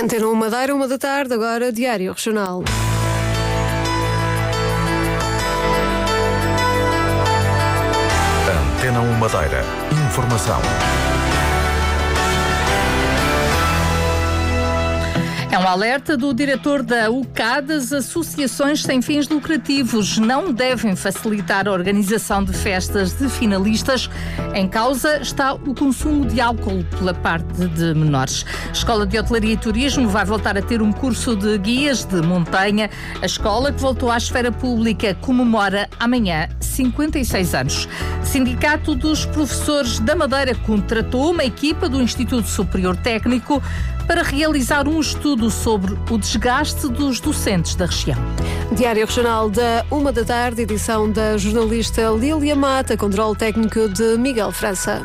Antena 1 Madeira, uma da tarde, agora Diário Regional. Antena 1 Madeira. Informação. Um alerta do diretor da UCAD. As associações sem fins lucrativos não devem facilitar a organização de festas de finalistas. Em causa está o consumo de álcool pela parte de menores. A Escola de Hotelaria e Turismo vai voltar a ter um curso de guias de montanha. A escola, que voltou à esfera pública, comemora amanhã 56 anos. Sindicato dos Professores da Madeira contratou uma equipa do Instituto Superior Técnico para realizar um estudo sobre o desgaste dos docentes da região. Diário Regional da uma da tarde, edição da jornalista Lília Mata, controle técnico de Miguel França.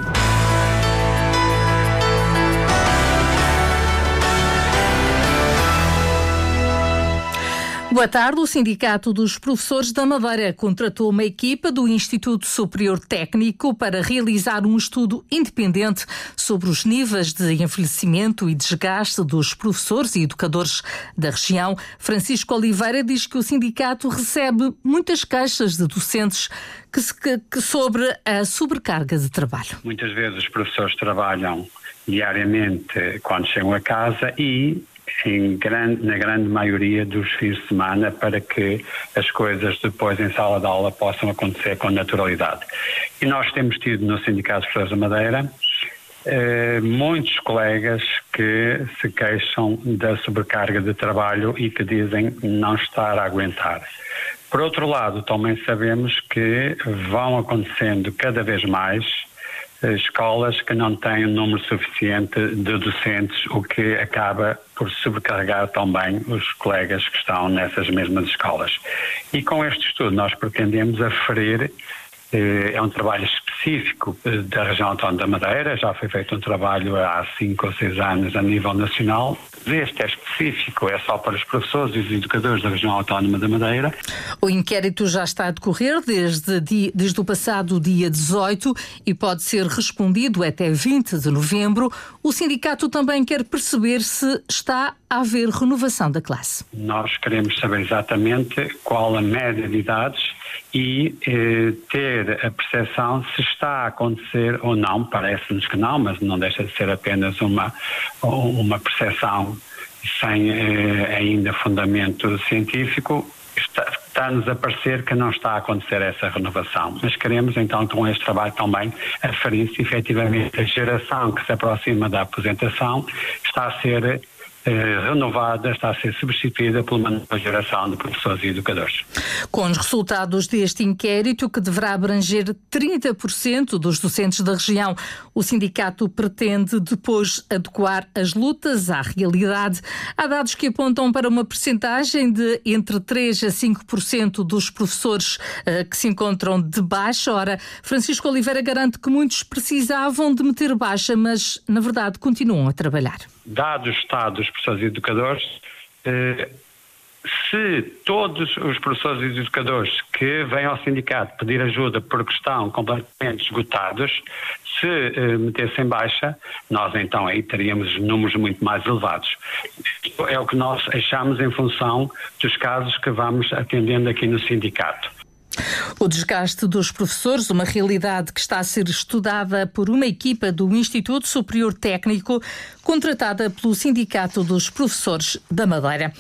Boa tarde. O Sindicato dos Professores da Madeira contratou uma equipa do Instituto Superior Técnico para realizar um estudo independente sobre os níveis de envelhecimento e desgaste dos professores e educadores da região. Francisco Oliveira diz que o sindicato recebe muitas queixas de docentes que, que, que sobre a sobrecarga de trabalho. Muitas vezes os professores trabalham diariamente quando chegam a casa e grande, na grande maioria dos fins de semana para que as coisas depois em sala de aula possam acontecer com naturalidade. E nós temos tido no Sindicato de da Madeira eh, muitos colegas que se queixam da sobrecarga de trabalho e que dizem não estar a aguentar. Por outro lado, também sabemos que vão acontecendo cada vez mais escolas que não têm um número suficiente de docentes, o que acaba por sobrecarregar também os colegas que estão nessas mesmas escolas. E com este estudo nós pretendemos aferir eh, é um trabalho específico eh, da região autónoma da Madeira, já foi feito um trabalho há cinco ou seis anos a nível nacional. Este é específico, é só para os professores e os educadores da região autónoma da Madeira. O inquérito já está a decorrer desde, desde o passado dia 18 e pode ser respondido até 20 de novembro. O sindicato também quer perceber se está a haver renovação da classe. Nós queremos saber exatamente qual a média de idades e eh, ter a percepção se está a acontecer ou não, parece-nos que não, mas não deixa de ser apenas uma, uma percepção sem eh, ainda fundamento científico, está-nos a parecer que não está a acontecer essa renovação. Mas queremos então com este trabalho também aferir se efetivamente a geração que se aproxima da aposentação. Está a ser renovada, está a ser substituída por uma nova geração de professores e educadores. Com os resultados deste inquérito, que deverá abranger 30% dos docentes da região, o sindicato pretende depois adequar as lutas à realidade. Há dados que apontam para uma percentagem de entre 3% a 5% dos professores uh, que se encontram de baixa. Ora, Francisco Oliveira garante que muitos precisavam de meter baixa, mas na verdade continuam a trabalhar dado o estado dos professores e educadores, eh, se todos os professores e educadores que vêm ao sindicato pedir ajuda porque estão completamente esgotados, se eh, metessem baixa, nós então aí teríamos números muito mais elevados. Isto é o que nós achamos em função dos casos que vamos atendendo aqui no sindicato. O desgaste dos professores, uma realidade que está a ser estudada por uma equipa do Instituto Superior Técnico, contratada pelo Sindicato dos Professores da Madeira.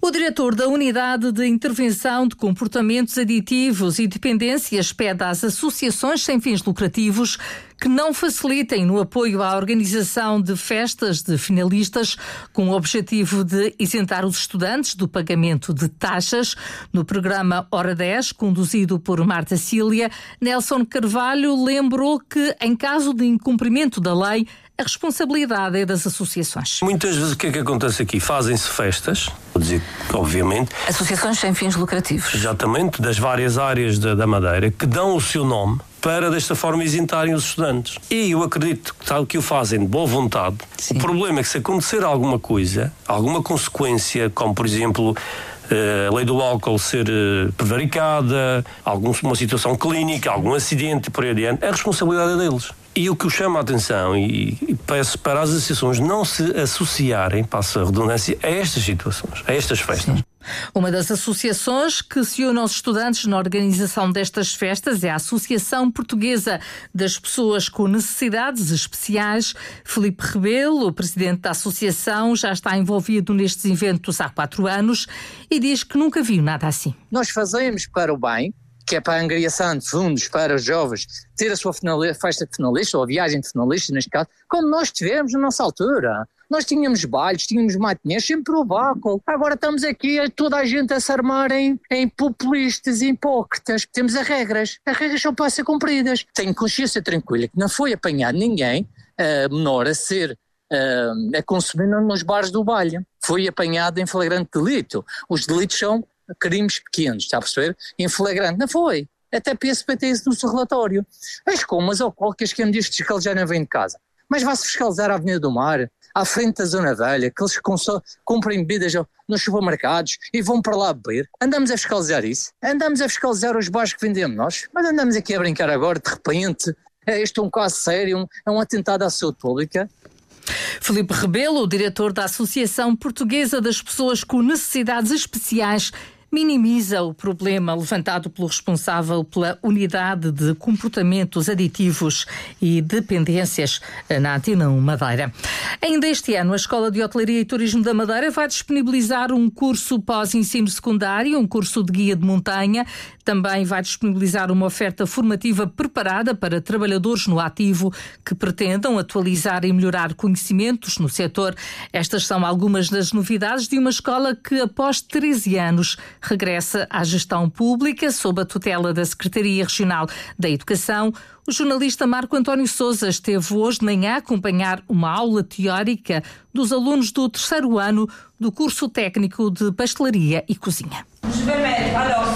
O diretor da Unidade de Intervenção de Comportamentos Aditivos e Dependências pede às associações sem fins lucrativos que não facilitem no apoio à organização de festas de finalistas com o objetivo de isentar os estudantes do pagamento de taxas. No programa Hora 10, conduzido por Marta Cília, Nelson Carvalho lembrou que, em caso de incumprimento da lei, a responsabilidade é das associações. Muitas vezes o que é que acontece aqui? Fazem-se festas, vou dizer, obviamente. Associações sem fins lucrativos. Exatamente, das várias áreas da, da Madeira, que dão o seu nome para desta forma isentarem os estudantes. E eu acredito que tal que o fazem de boa vontade. Sim. O problema é que se acontecer alguma coisa, alguma consequência, como por exemplo eh, a lei do álcool ser eh, prevaricada, alguma situação clínica, algum acidente por aí adiante, a responsabilidade é deles. E o que eu chamo a atenção e, e peço para as associações não se associarem, passa a redundância, a estas situações, a estas festas. Sim. Uma das associações que se une aos estudantes na organização destas festas é a Associação Portuguesa das Pessoas com Necessidades Especiais. Felipe Rebelo, o presidente da associação, já está envolvido nestes eventos há quatro anos e diz que nunca viu nada assim. Nós fazemos para o bem, que é para angariação de fundos para os jovens ter a sua festa de finalista, ou a viagem de finalista, neste caso, como nós tivemos na nossa altura. Nós tínhamos bailes, tínhamos matinhas, sempre o vácuo. Agora estamos aqui toda a gente a se armar em, em populistas hipócritas. Temos as regras. As regras são para ser cumpridas. Tenho consciência tranquila que não foi apanhado ninguém uh, menor a ser uh, a consumir nos bares do baile. Foi apanhado em flagrante delito. Os delitos são crimes pequenos, está a perceber? Em flagrante. Não foi. Até PSP tem isso no seu relatório. As comas qualquer que me diz já não vem de casa. Mas vai-se fiscalizar a Avenida do Mar, à frente da Zona Velha, que eles comprem bebidas nos supermercados e vão para lá beber. Andamos a fiscalizar isso. Andamos a fiscalizar os bares que vendemos nós. Mas andamos aqui a brincar agora, de repente. É, este é um caso sério, é um atentado à saúde pública. Felipe Rebelo, diretor da Associação Portuguesa das Pessoas com Necessidades Especiais, minimiza o problema levantado pelo responsável pela Unidade de Comportamentos Aditivos e Dependências na Antena 1 Madeira. Ainda este ano, a Escola de Hotelaria e Turismo da Madeira vai disponibilizar um curso pós-ensino secundário, um curso de guia de montanha. Também vai disponibilizar uma oferta formativa preparada para trabalhadores no ativo que pretendam atualizar e melhorar conhecimentos no setor. Estas são algumas das novidades de uma escola que, após 13 anos, regressa à gestão pública sob a tutela da Secretaria Regional da Educação. O jornalista Marco António Souza esteve hoje de manhã a acompanhar uma aula teórica dos alunos do terceiro ano do curso técnico de pastelaria e cozinha. Je vais alors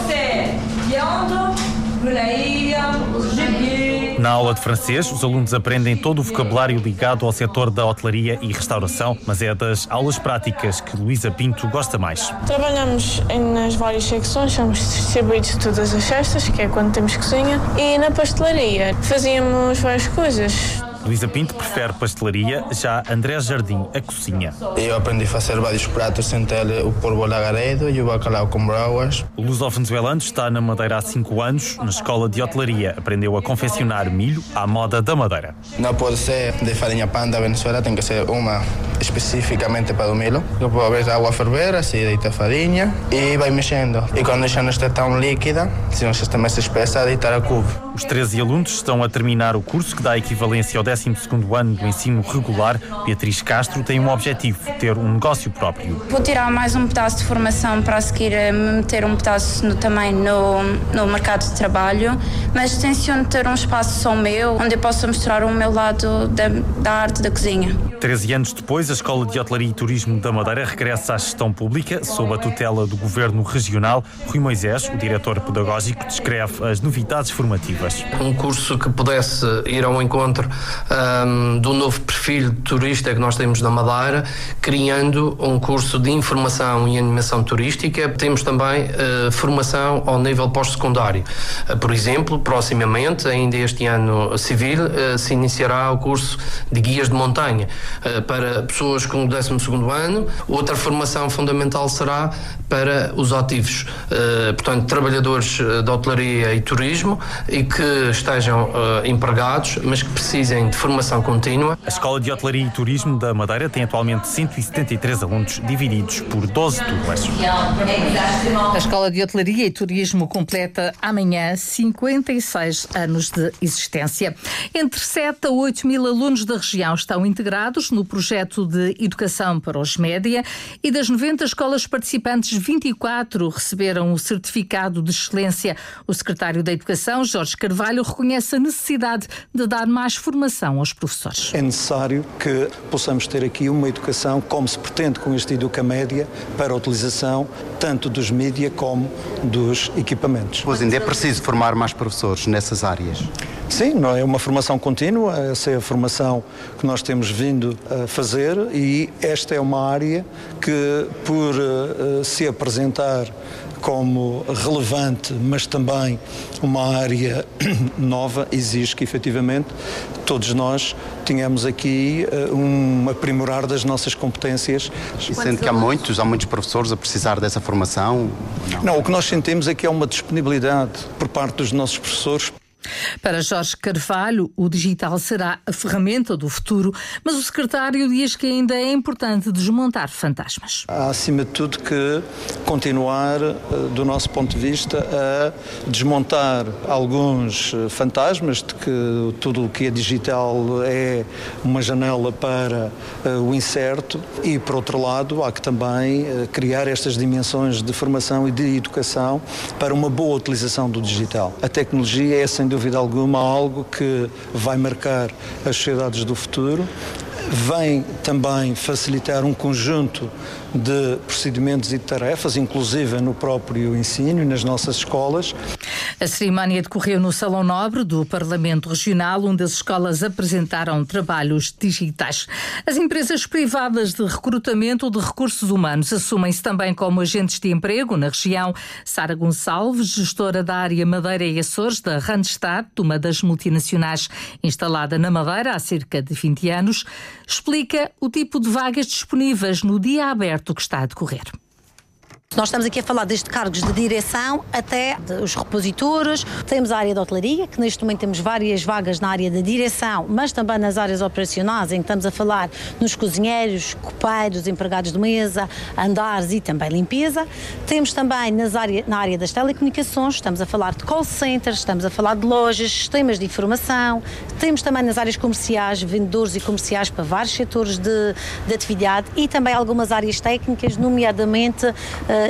na aula de francês, os alunos aprendem todo o vocabulário ligado ao setor da hotelaria e restauração, mas é das aulas práticas que Luísa Pinto gosta mais. Trabalhamos nas várias secções, somos distribuídos todas as festas, que é quando temos cozinha, e na pastelaria fazíamos várias coisas Luísa Pinto prefere pastelaria, já André Jardim a cozinha. Eu aprendi a fazer vários pratos, entre o polvo lagaredo e o bacalhau com brauas. O luso-venezuelano está na Madeira há 5 anos. Na escola de hotelaria aprendeu a confeccionar milho à moda da Madeira. Não pode ser de farinha pan da Venezuela, tem que ser uma especificamente para o milho. Depois a água a ferver, assim deita a farinha e vai mexendo. E quando já não está tão líquida, se não está mais espessa, deitar a cubo. Os 13 alunos estão a terminar o curso que dá equivalência ao 12 ano do ensino regular, Beatriz Castro tem um objetivo, ter um negócio próprio. Vou tirar mais um pedaço de formação para seguir a meter um pedaço no, também no, no mercado de trabalho, mas tenciono ter um espaço só meu, onde eu possa mostrar o meu lado da, da arte da cozinha. 13 anos depois, a Escola de Hotelaria e Turismo da Madeira regressa à gestão pública, sob a tutela do Governo Regional. Rui Moisés, o diretor pedagógico, descreve as novidades formativas. Um curso que pudesse ir ao encontro um, do novo perfil de turista que nós temos na Madeira, criando um curso de informação e animação turística. Temos também uh, formação ao nível pós-secundário. Uh, por exemplo, proximamente, ainda este ano civil, uh, se iniciará o curso de guias de montanha para pessoas com o 12 ano. Outra formação fundamental será para os ativos, portanto, trabalhadores de hotelaria e turismo e que estejam empregados, mas que precisem de formação contínua. A Escola de Hotelaria e Turismo da Madeira tem atualmente 173 alunos divididos por 12 turmas. A Escola de Hotelaria e Turismo completa amanhã 56 anos de existência. Entre 7 a 8 mil alunos da região estão integrados no projeto de educação para os média e das 90 escolas participantes, 24 receberam o certificado de excelência. O secretário da Educação, Jorge Carvalho, reconhece a necessidade de dar mais formação aos professores. É necessário que possamos ter aqui uma educação, como se pretende com este Educamédia, para a utilização tanto dos mídia como dos equipamentos. Pois ainda é preciso formar mais professores nessas áreas. Sim, é uma formação contínua, essa é a formação que nós temos vindo a fazer e esta é uma área que, por uh, se apresentar como relevante, mas também uma área nova, exige que efetivamente todos nós tenhamos aqui uh, um aprimorar das nossas competências. E sente que há muitos, há muitos professores a precisar dessa formação? Não, não o que nós sentimos é que há uma disponibilidade por parte dos nossos professores para Jorge Carvalho, o digital será a ferramenta do futuro, mas o secretário diz que ainda é importante desmontar fantasmas. Há, acima de tudo, que continuar, eh, do nosso ponto de vista, a desmontar alguns eh, fantasmas de que tudo o que é digital é uma janela para eh, o incerto e, por outro lado, há que também criar estas dimensões de formação e de educação para uma boa utilização do digital. A tecnologia é, sem dúvida alguma, algo que vai marcar as sociedades do futuro. Vem também facilitar um conjunto de procedimentos e tarefas, inclusive no próprio ensino nas nossas escolas. A cerimónia decorreu no Salão Nobre do Parlamento Regional, onde as escolas apresentaram trabalhos digitais. As empresas privadas de recrutamento de recursos humanos assumem-se também como agentes de emprego na região. Sara Gonçalves, gestora da área Madeira e Açores da Randstad, uma das multinacionais instalada na Madeira há cerca de 20 anos, explica o tipo de vagas disponíveis no dia aberto que está a decorrer. Nós estamos aqui a falar desde cargos de direção até os repositores. Temos a área de hotelaria, que neste momento temos várias vagas na área de direção, mas também nas áreas operacionais, em que estamos a falar nos cozinheiros, copeiros, empregados de mesa, andares e também limpeza. Temos também nas área, na área das telecomunicações, estamos a falar de call centers, estamos a falar de lojas, sistemas de informação. Temos também nas áreas comerciais, vendedores e comerciais para vários setores de, de atividade e também algumas áreas técnicas, nomeadamente uh,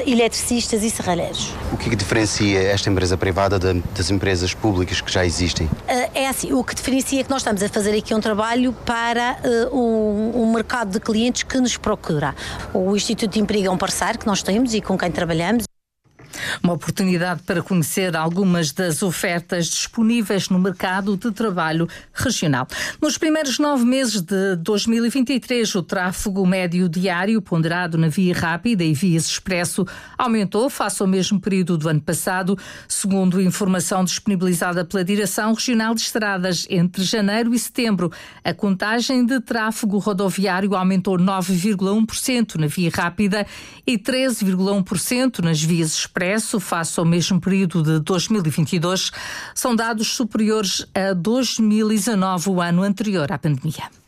eletricistas e serralheiros. O que, é que diferencia esta empresa privada das empresas públicas que já existem? Uh, é assim, o que diferencia é que nós estamos a fazer aqui um trabalho para uh, um, um, mercado de clientes que nos procura. O Instituto de Emprego é um parceiro que nós temos e com quem trabalhamos. Uma oportunidade para conhecer algumas das ofertas disponíveis no mercado de trabalho regional. Nos primeiros nove meses de 2023, o tráfego médio diário ponderado na via rápida e vias expresso aumentou face ao mesmo período do ano passado, segundo informação disponibilizada pela Direção Regional de Estradas entre janeiro e setembro. A contagem de tráfego rodoviário aumentou 9,1% na via rápida e 13,1% nas vias expresso regresso face ao mesmo período de 2022 são dados superiores a 2019, o ano anterior à pandemia.